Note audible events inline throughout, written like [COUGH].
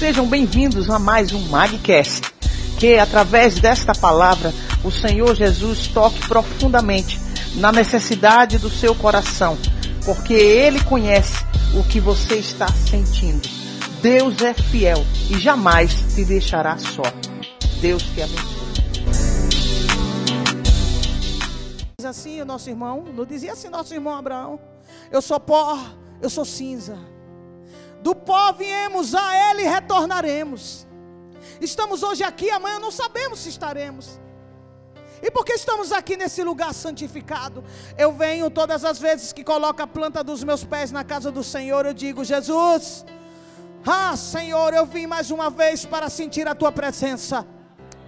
Sejam bem-vindos a mais um Magcast. Que através desta palavra o Senhor Jesus toque profundamente na necessidade do seu coração, porque Ele conhece o que você está sentindo. Deus é fiel e jamais te deixará só. Deus te abençoe. Assim o nosso irmão, não dizia assim nosso irmão Abraão: Eu sou pó, eu sou cinza. Do pó viemos, a ele retornaremos. Estamos hoje aqui, amanhã não sabemos se estaremos. E porque estamos aqui nesse lugar santificado, eu venho todas as vezes que coloco a planta dos meus pés na casa do Senhor, eu digo: Jesus, ah, Senhor, eu vim mais uma vez para sentir a tua presença.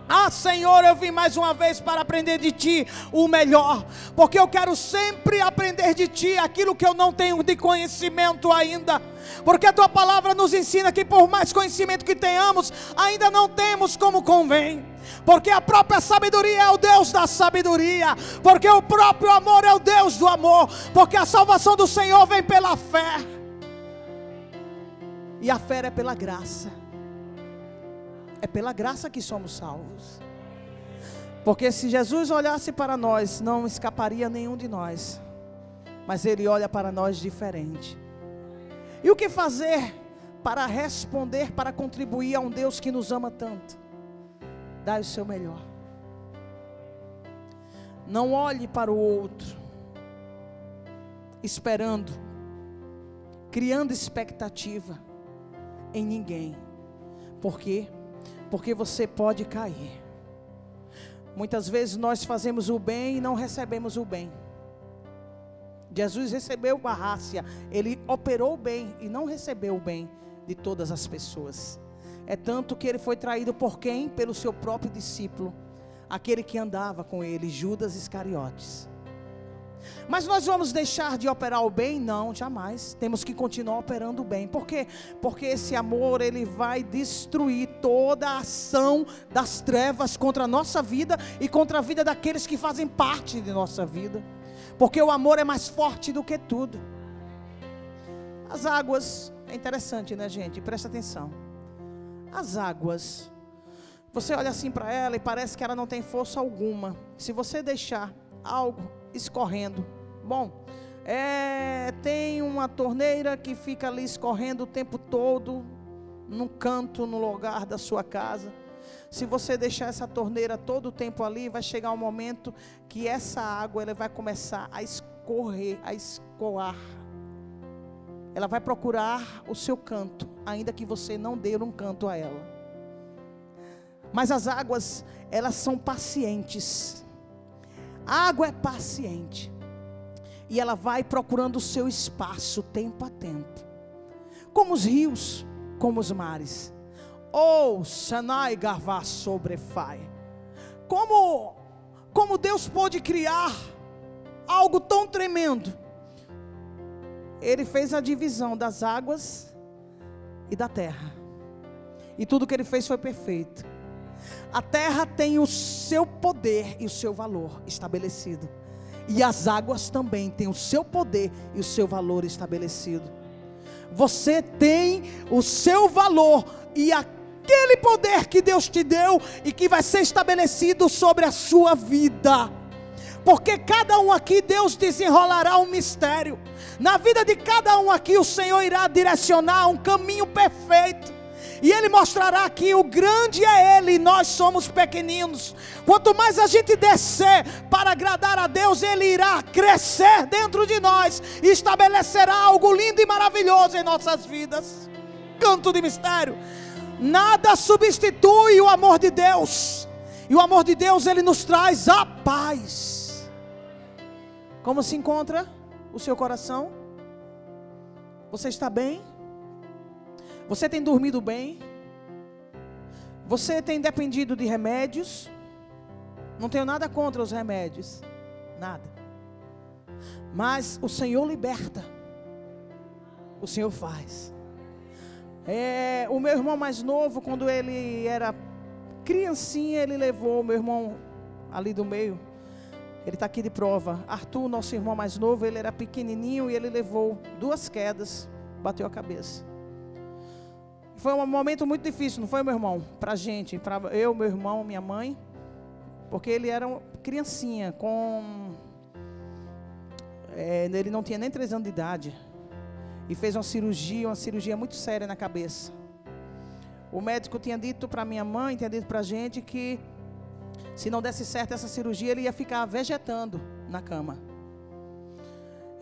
Ah, Senhor, eu vim mais uma vez para aprender de Ti o melhor, porque eu quero sempre aprender de Ti aquilo que eu não tenho de conhecimento ainda, porque a Tua palavra nos ensina que por mais conhecimento que tenhamos, ainda não temos como convém. Porque a própria sabedoria é o Deus da sabedoria, porque o próprio amor é o Deus do amor, porque a salvação do Senhor vem pela fé, e a fé é pela graça. É pela graça que somos salvos. Porque se Jesus olhasse para nós, não escaparia nenhum de nós. Mas Ele olha para nós diferente. E o que fazer para responder, para contribuir a um Deus que nos ama tanto? Dá o seu melhor. Não olhe para o outro, esperando, criando expectativa em ninguém. Por quê? porque você pode cair. Muitas vezes nós fazemos o bem e não recebemos o bem. Jesus recebeu a rácia, ele operou o bem e não recebeu o bem de todas as pessoas. É tanto que ele foi traído por quem? Pelo seu próprio discípulo, aquele que andava com ele, Judas Iscariotes. Mas nós vamos deixar de operar o bem? Não, jamais. Temos que continuar operando o bem. Por quê? Porque esse amor ele vai destruir toda a ação das trevas contra a nossa vida e contra a vida daqueles que fazem parte de nossa vida. Porque o amor é mais forte do que tudo. As águas, é interessante, né, gente? Presta atenção. As águas, você olha assim para ela e parece que ela não tem força alguma. Se você deixar algo escorrendo. Bom, é, tem uma torneira que fica ali escorrendo o tempo todo, num canto, no lugar da sua casa. Se você deixar essa torneira todo o tempo ali, vai chegar um momento que essa água ela vai começar a escorrer, a escoar. Ela vai procurar o seu canto, ainda que você não dê um canto a ela. Mas as águas, elas são pacientes. A água é paciente. E ela vai procurando o seu espaço tempo a tempo. Como os rios, como os mares. Ou oh, Shanai Gavá sobrefai. Como, como Deus pode criar algo tão tremendo. Ele fez a divisão das águas e da terra. E tudo que ele fez foi perfeito. A terra tem o seu poder e o seu valor estabelecido. E as águas também têm o seu poder e o seu valor estabelecido. Você tem o seu valor e aquele poder que Deus te deu e que vai ser estabelecido sobre a sua vida. Porque cada um aqui Deus desenrolará um mistério. Na vida de cada um aqui o Senhor irá direcionar um caminho perfeito. E Ele mostrará que o grande é Ele e nós somos pequeninos. Quanto mais a gente descer para agradar a Deus, Ele irá crescer dentro de nós e estabelecerá algo lindo e maravilhoso em nossas vidas. Canto de mistério. Nada substitui o amor de Deus. E o amor de Deus, Ele nos traz a paz. Como se encontra o seu coração? Você está bem? Você tem dormido bem? Você tem dependido de remédios? Não tenho nada contra os remédios, nada. Mas o Senhor liberta. O Senhor faz. É, o meu irmão mais novo, quando ele era criancinha, ele levou o meu irmão ali do meio. Ele está aqui de prova. Arthur, nosso irmão mais novo, ele era pequenininho e ele levou duas quedas, bateu a cabeça. Foi um momento muito difícil, não foi, meu irmão? Pra gente, pra eu, meu irmão, minha mãe. Porque ele era uma criancinha, com. É, ele não tinha nem três anos de idade. E fez uma cirurgia, uma cirurgia muito séria na cabeça. O médico tinha dito para minha mãe, tinha dito para gente que se não desse certo essa cirurgia, ele ia ficar vegetando na cama.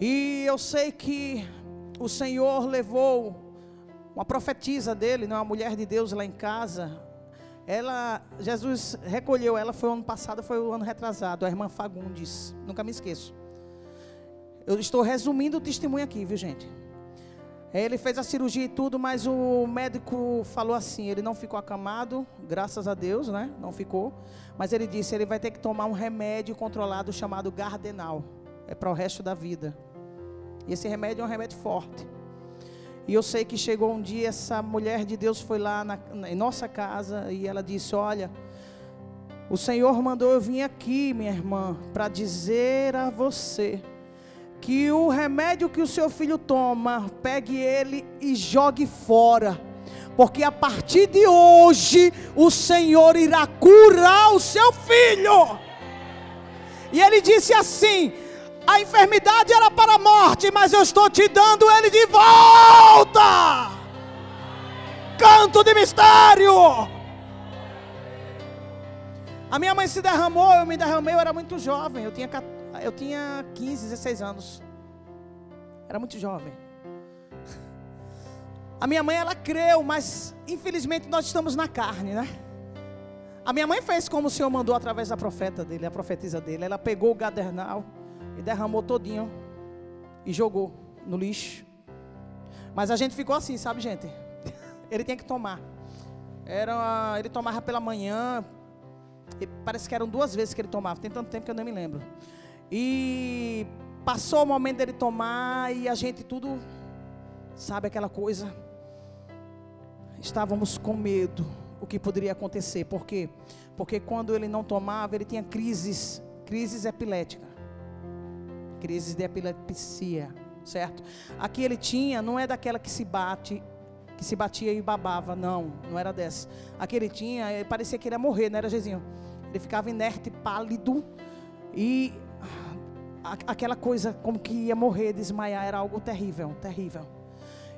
E eu sei que o Senhor levou uma profetisa dele, né, uma mulher de Deus lá em casa. Ela, Jesus recolheu ela, foi o ano passado, foi o ano retrasado, a irmã Fagundes, nunca me esqueço. Eu estou resumindo o testemunho aqui, viu gente? Ele fez a cirurgia e tudo, mas o médico falou assim: ele não ficou acamado, graças a Deus, né? Não ficou. Mas ele disse: ele vai ter que tomar um remédio controlado chamado Gardenal. É para o resto da vida. E esse remédio é um remédio forte. E eu sei que chegou um dia, essa mulher de Deus foi lá na, em nossa casa e ela disse: Olha, o Senhor mandou eu vir aqui, minha irmã, para dizer a você que o remédio que o seu filho toma, pegue ele e jogue fora. Porque a partir de hoje o Senhor irá curar o seu filho. E ele disse assim: a enfermidade era para a morte, mas eu estou te dando ele de volta. Canto de mistério. A minha mãe se derramou, eu me derramei, eu era muito jovem, eu tinha 14 eu tinha 15, 16 anos. Era muito jovem. A minha mãe, ela creu, mas infelizmente nós estamos na carne, né? A minha mãe fez como o Senhor mandou através da profeta dele, a profetisa dele. Ela pegou o gadernal e derramou todinho e jogou no lixo. Mas a gente ficou assim, sabe, gente? [LAUGHS] Ele tinha que tomar. Era, ele tomava pela manhã. Parece que eram duas vezes que ele tomava. Tem tanto tempo que eu não me lembro. E passou o momento dele tomar e a gente tudo, sabe aquela coisa? Estávamos com medo o que poderia acontecer. Por quê? Porque quando ele não tomava, ele tinha crises, crises epiléticas. Crises de epilepsia, certo? Aqui ele tinha, não é daquela que se bate, que se batia e babava, não, não era dessa. Aqui ele tinha, parecia que ele ia morrer, não era Jezinho? Ele ficava inerte, pálido e aquela coisa como que ia morrer, desmaiar, era algo terrível, terrível.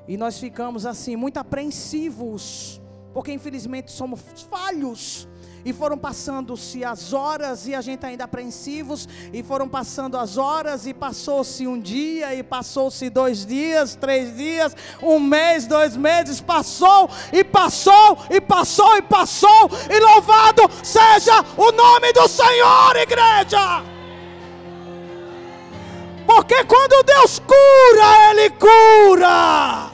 E nós ficamos assim, muito apreensivos, porque infelizmente somos falhos. E foram passando-se as horas e a gente ainda apreensivos. E foram passando as horas e passou-se um dia e passou-se dois dias, três dias, um mês, dois meses. Passou e passou e passou e passou. E louvado seja o nome do Senhor, igreja. Porque quando Deus cura, Ele cura.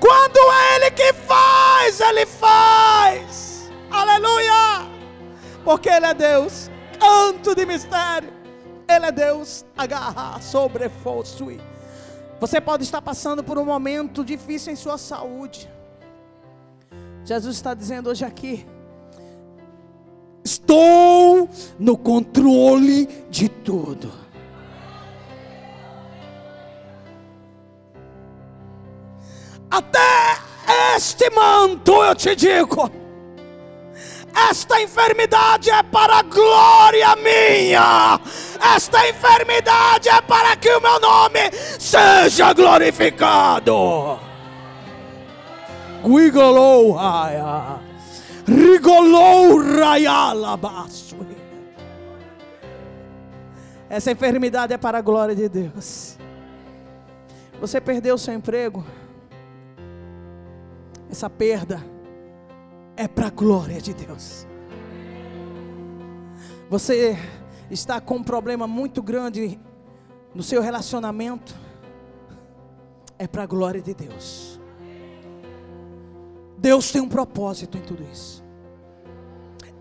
Quando é Ele que faz, Ele faz. Aleluia. Porque Ele é Deus. Canto de mistério. Ele é Deus. Agarra sobre. Você pode estar passando por um momento difícil em sua saúde. Jesus está dizendo hoje aqui: Estou no controle de tudo. Até este manto eu te digo. Esta enfermidade é para a glória minha. Esta enfermidade é para que o meu nome seja glorificado. Guigolou raia. Rigolou. Essa enfermidade é para a glória de Deus. Você perdeu seu emprego? essa perda é para a glória de Deus. Você está com um problema muito grande no seu relacionamento, é para a glória de Deus. Deus tem um propósito em tudo isso.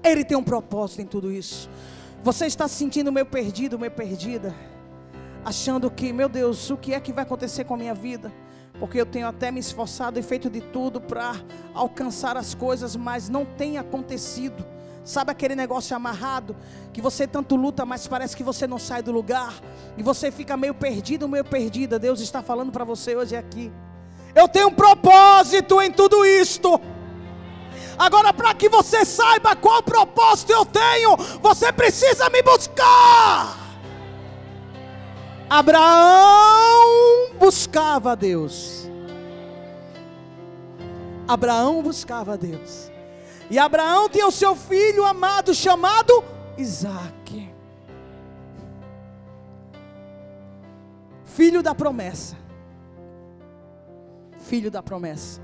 Ele tem um propósito em tudo isso. Você está se sentindo meio perdido, meio perdida, achando que, meu Deus, o que é que vai acontecer com a minha vida? Porque eu tenho até me esforçado e feito de tudo para alcançar as coisas, mas não tem acontecido. Sabe aquele negócio amarrado que você tanto luta, mas parece que você não sai do lugar e você fica meio perdido, meio perdida. Deus está falando para você hoje aqui. Eu tenho um propósito em tudo isto. Agora, para que você saiba qual propósito eu tenho, você precisa me buscar. Abraão buscava a Deus. Abraão buscava a Deus. E Abraão tinha o seu filho amado chamado Isaac. Filho da promessa. Filho da promessa.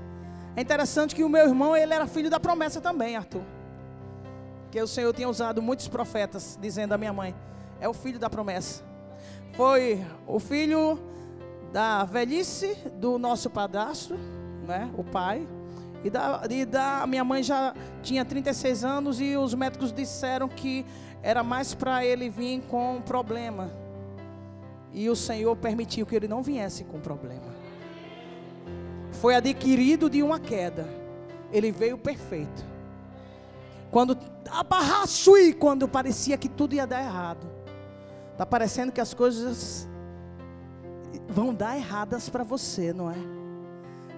É interessante que o meu irmão, ele era filho da promessa também, Arthur. Que o Senhor tinha usado muitos profetas, dizendo à minha mãe: é o filho da promessa. Foi o filho da velhice do nosso padrasto, né? O pai. E da, e da minha mãe já tinha 36 anos e os médicos disseram que era mais para ele vir com problema. E o Senhor permitiu que ele não viesse com problema. Foi adquirido de uma queda. Ele veio perfeito. Quando e quando parecia que tudo ia dar errado. Tá parecendo que as coisas vão dar erradas para você, não é?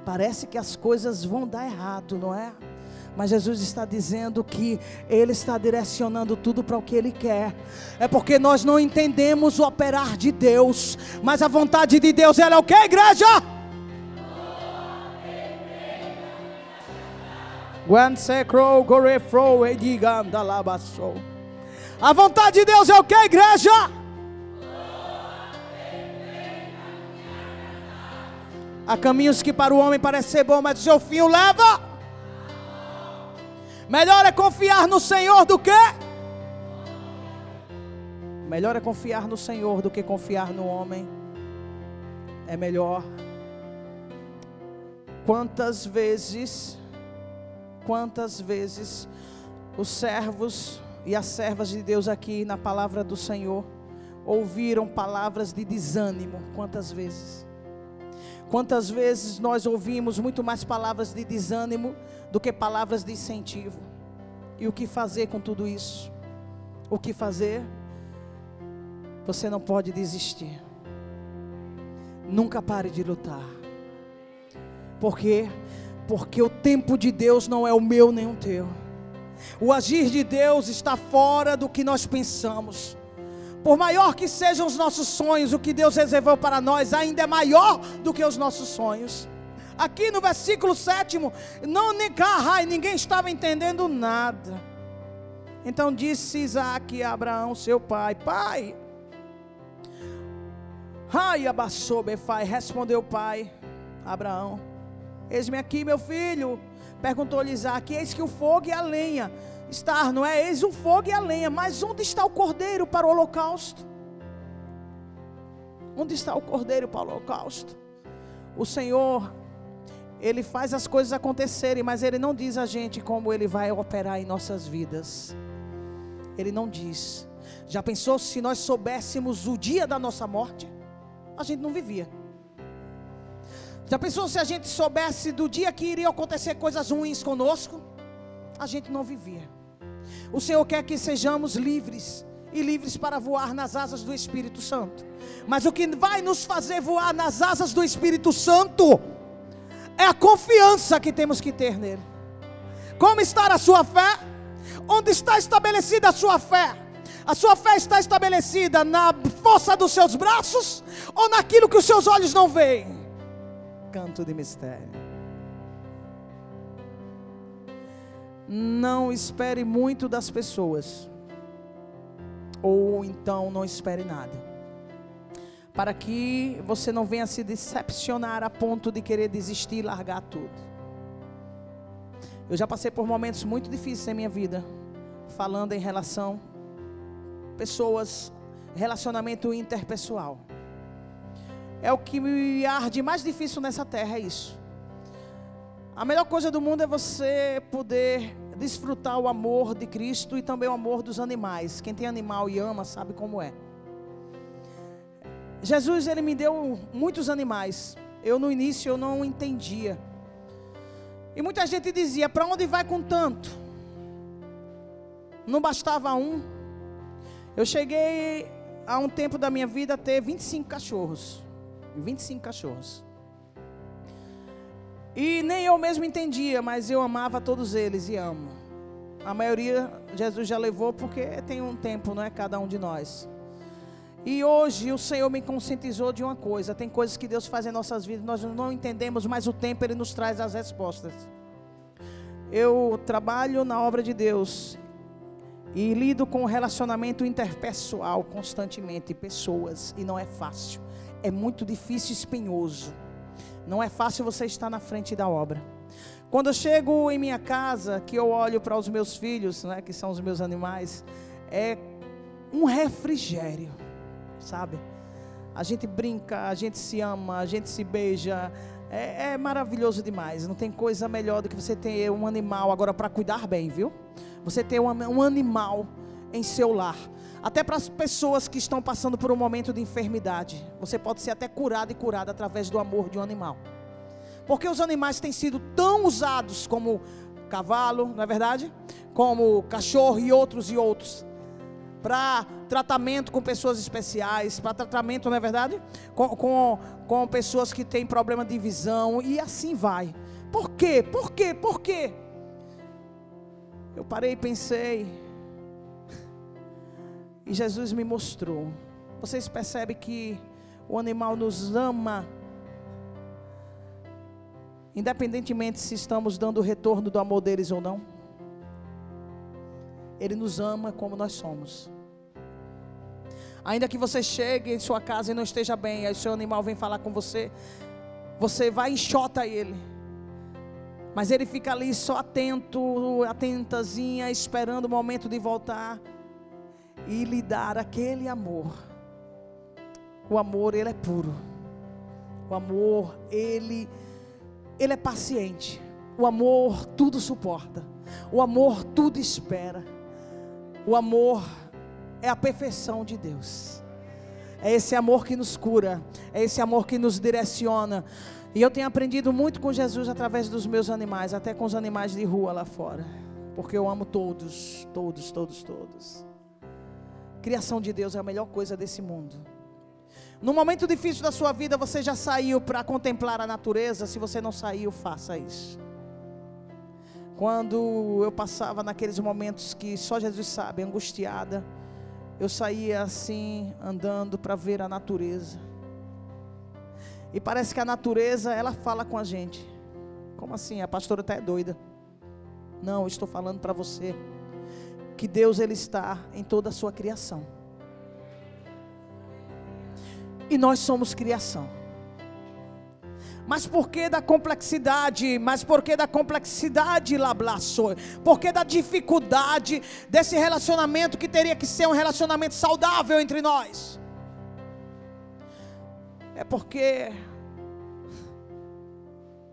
Parece que as coisas vão dar errado, não é? Mas Jesus está dizendo que Ele está direcionando tudo para o que Ele quer. É porque nós não entendemos o operar de Deus. Mas a vontade de Deus, ela é o que, igreja? A vontade de Deus é o que, igreja? Há caminhos que para o homem parecem ser bom, mas o seu fim o leva. Melhor é confiar no Senhor do que? Melhor é confiar no Senhor do que confiar no homem. É melhor. Quantas vezes, quantas vezes os servos e as servas de Deus aqui na palavra do Senhor ouviram palavras de desânimo? Quantas vezes? Quantas vezes nós ouvimos muito mais palavras de desânimo do que palavras de incentivo? E o que fazer com tudo isso? O que fazer? Você não pode desistir. Nunca pare de lutar. Por quê? Porque o tempo de Deus não é o meu nem o teu. O agir de Deus está fora do que nós pensamos. Por maior que sejam os nossos sonhos, o que Deus reservou para nós ainda é maior do que os nossos sonhos. Aqui no versículo 7, não negar, ninguém estava entendendo nada. Então disse Isaac a Abraão, seu pai: Pai, ai, Befai, respondeu o pai, Abraão: Eis-me aqui, meu filho. Perguntou-lhe Isaac: Eis que o fogo e a lenha estar, não é? Eis o fogo e a lenha, mas onde está o cordeiro para o holocausto? Onde está o cordeiro para o holocausto? O Senhor, Ele faz as coisas acontecerem, mas Ele não diz a gente como Ele vai operar em nossas vidas. Ele não diz. Já pensou se nós soubéssemos o dia da nossa morte? A gente não vivia. Já pensou se a gente soubesse do dia que iriam acontecer coisas ruins conosco? A gente não vivia. O Senhor quer que sejamos livres e livres para voar nas asas do Espírito Santo. Mas o que vai nos fazer voar nas asas do Espírito Santo é a confiança que temos que ter nele. Como está a sua fé? Onde está estabelecida a sua fé? A sua fé está estabelecida na força dos seus braços ou naquilo que os seus olhos não veem? Canto de mistério. Não espere muito das pessoas, ou então não espere nada, para que você não venha se decepcionar a ponto de querer desistir e largar tudo. Eu já passei por momentos muito difíceis em minha vida, falando em relação pessoas, relacionamento interpessoal. É o que me arde mais difícil nessa terra, é isso. A melhor coisa do mundo é você poder desfrutar o amor de Cristo e também o amor dos animais. Quem tem animal e ama sabe como é. Jesus ele me deu muitos animais. Eu no início eu não entendia. E muita gente dizia: "Para onde vai com tanto?" Não bastava um. Eu cheguei a um tempo da minha vida a ter 25 cachorros. 25 cachorros. E nem eu mesmo entendia, mas eu amava todos eles e amo. A maioria Jesus já levou porque tem um tempo, não é cada um de nós. E hoje o Senhor me conscientizou de uma coisa: tem coisas que Deus faz em nossas vidas, nós não entendemos, mas o tempo Ele nos traz as respostas. Eu trabalho na obra de Deus e lido com o relacionamento interpessoal constantemente, pessoas, e não é fácil. É muito difícil e espinhoso. Não é fácil você estar na frente da obra. Quando eu chego em minha casa, que eu olho para os meus filhos, né, que são os meus animais, é um refrigério sabe? A gente brinca, a gente se ama, a gente se beija. É, é maravilhoso demais. Não tem coisa melhor do que você ter um animal agora para cuidar bem, viu? Você ter um, um animal em seu lar. Até para as pessoas que estão passando por um momento de enfermidade. Você pode ser até curado e curado através do amor de um animal. Porque os animais têm sido tão usados como cavalo, não é verdade? Como cachorro e outros e outros para tratamento com pessoas especiais, para tratamento, não é verdade? Com, com, com pessoas que têm problema de visão e assim vai. Por quê? Por quê? Por quê? Eu parei e pensei. E Jesus me mostrou. Vocês percebem que o animal nos ama. Independentemente se estamos dando o retorno do amor deles ou não. Ele nos ama como nós somos. Ainda que você chegue em sua casa e não esteja bem, aí o seu animal vem falar com você, você vai e enxota ele. Mas ele fica ali só atento, atentazinha, esperando o momento de voltar e lhe dar aquele amor. O amor, ele é puro. O amor, ele ele é paciente. O amor tudo suporta. O amor tudo espera. O amor é a perfeição de Deus. É esse amor que nos cura, é esse amor que nos direciona. E eu tenho aprendido muito com Jesus através dos meus animais, até com os animais de rua lá fora. Porque eu amo todos, todos, todos, todos. Criação de Deus é a melhor coisa desse mundo. No momento difícil da sua vida, você já saiu para contemplar a natureza? Se você não saiu, faça isso. Quando eu passava naqueles momentos que só Jesus sabe, angustiada, eu saía assim, andando para ver a natureza. E parece que a natureza, ela fala com a gente. Como assim? A pastora até é doida. Não, eu estou falando para você que Deus ele está em toda a sua criação. E nós somos criação. Mas por que da complexidade? Mas por que da complexidade, Lablaço? Por que da dificuldade desse relacionamento que teria que ser um relacionamento saudável entre nós? É porque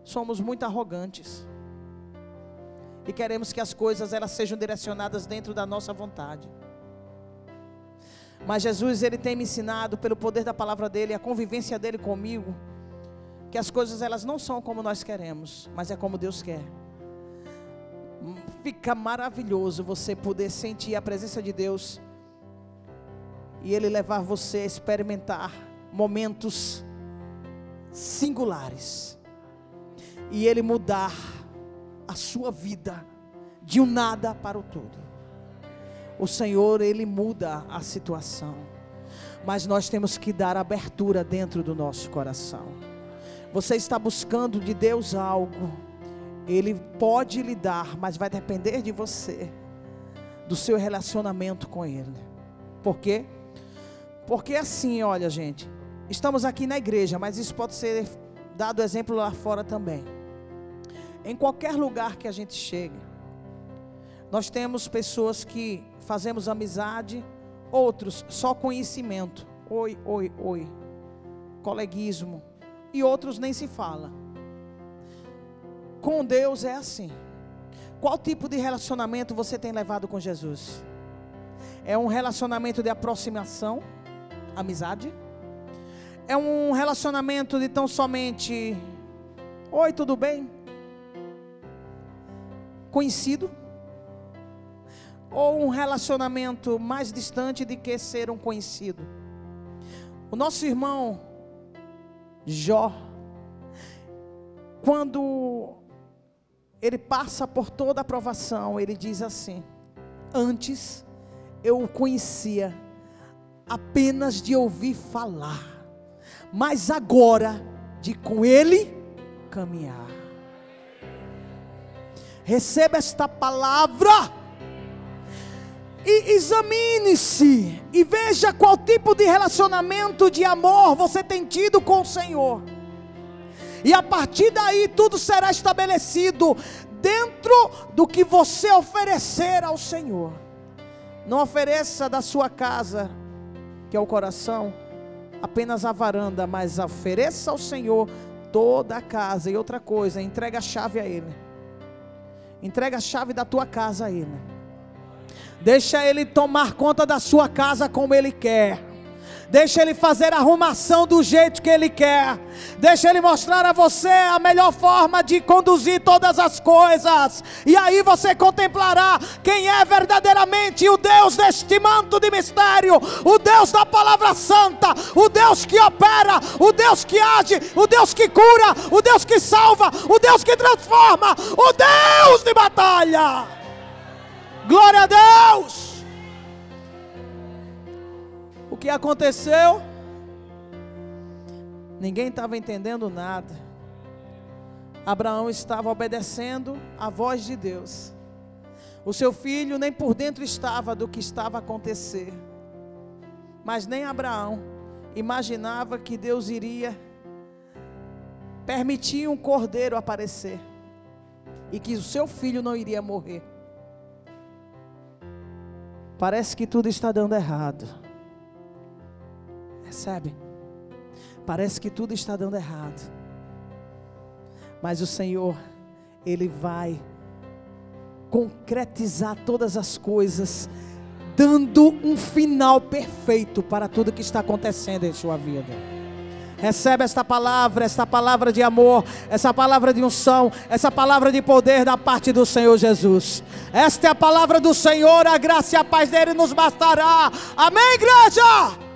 somos muito arrogantes. E queremos que as coisas elas sejam direcionadas dentro da nossa vontade. Mas Jesus ele tem me ensinado pelo poder da palavra dele, a convivência dele comigo, que as coisas elas não são como nós queremos, mas é como Deus quer. Fica maravilhoso você poder sentir a presença de Deus e Ele levar você a experimentar momentos singulares e Ele mudar a sua vida de um nada para o todo. O Senhor, Ele muda a situação, mas nós temos que dar abertura dentro do nosso coração. Você está buscando de Deus algo, Ele pode lhe dar, mas vai depender de você, do seu relacionamento com Ele. Por quê? Porque assim, olha, gente, estamos aqui na igreja, mas isso pode ser dado exemplo lá fora também. Em qualquer lugar que a gente chega, nós temos pessoas que fazemos amizade, outros só conhecimento. Oi, oi, oi. Coleguismo e outros nem se fala. Com Deus é assim. Qual tipo de relacionamento você tem levado com Jesus? É um relacionamento de aproximação, amizade? É um relacionamento de tão somente Oi, tudo bem? Conhecido? Ou um relacionamento mais distante de que ser um conhecido? O nosso irmão Jó. quando ele passa por toda a provação, ele diz assim: Antes eu o conhecia apenas de ouvir falar, mas agora de com ele caminhar. Receba esta palavra e examine-se e veja qual tipo de relacionamento de amor você tem tido com o Senhor. E a partir daí tudo será estabelecido dentro do que você oferecer ao Senhor. Não ofereça da sua casa, que é o coração, apenas a varanda, mas ofereça ao Senhor toda a casa. E outra coisa, entrega a chave a Ele. Entrega a chave da tua casa a Ele. Deixa Ele tomar conta da sua casa como Ele quer. Deixa Ele fazer a arrumação do jeito que Ele quer. Deixa Ele mostrar a você a melhor forma de conduzir todas as coisas. E aí você contemplará quem é verdadeiramente o Deus deste manto de mistério, o Deus da palavra santa, o Deus que opera, o Deus que age, o Deus que cura, o Deus que salva, o Deus que transforma, o Deus de batalha. Glória a Deus! O que aconteceu? Ninguém estava entendendo nada. Abraão estava obedecendo a voz de Deus. O seu filho nem por dentro estava do que estava a acontecer. Mas nem Abraão imaginava que Deus iria permitir um cordeiro aparecer e que o seu filho não iria morrer. Parece que tudo está dando errado. Recebe? Parece que tudo está dando errado. Mas o Senhor, Ele vai concretizar todas as coisas, dando um final perfeito para tudo que está acontecendo em sua vida. Recebe esta palavra, esta palavra de amor, essa palavra de unção, essa palavra de poder da parte do Senhor Jesus. Esta é a palavra do Senhor, a graça e a paz dele nos bastará. Amém, igreja?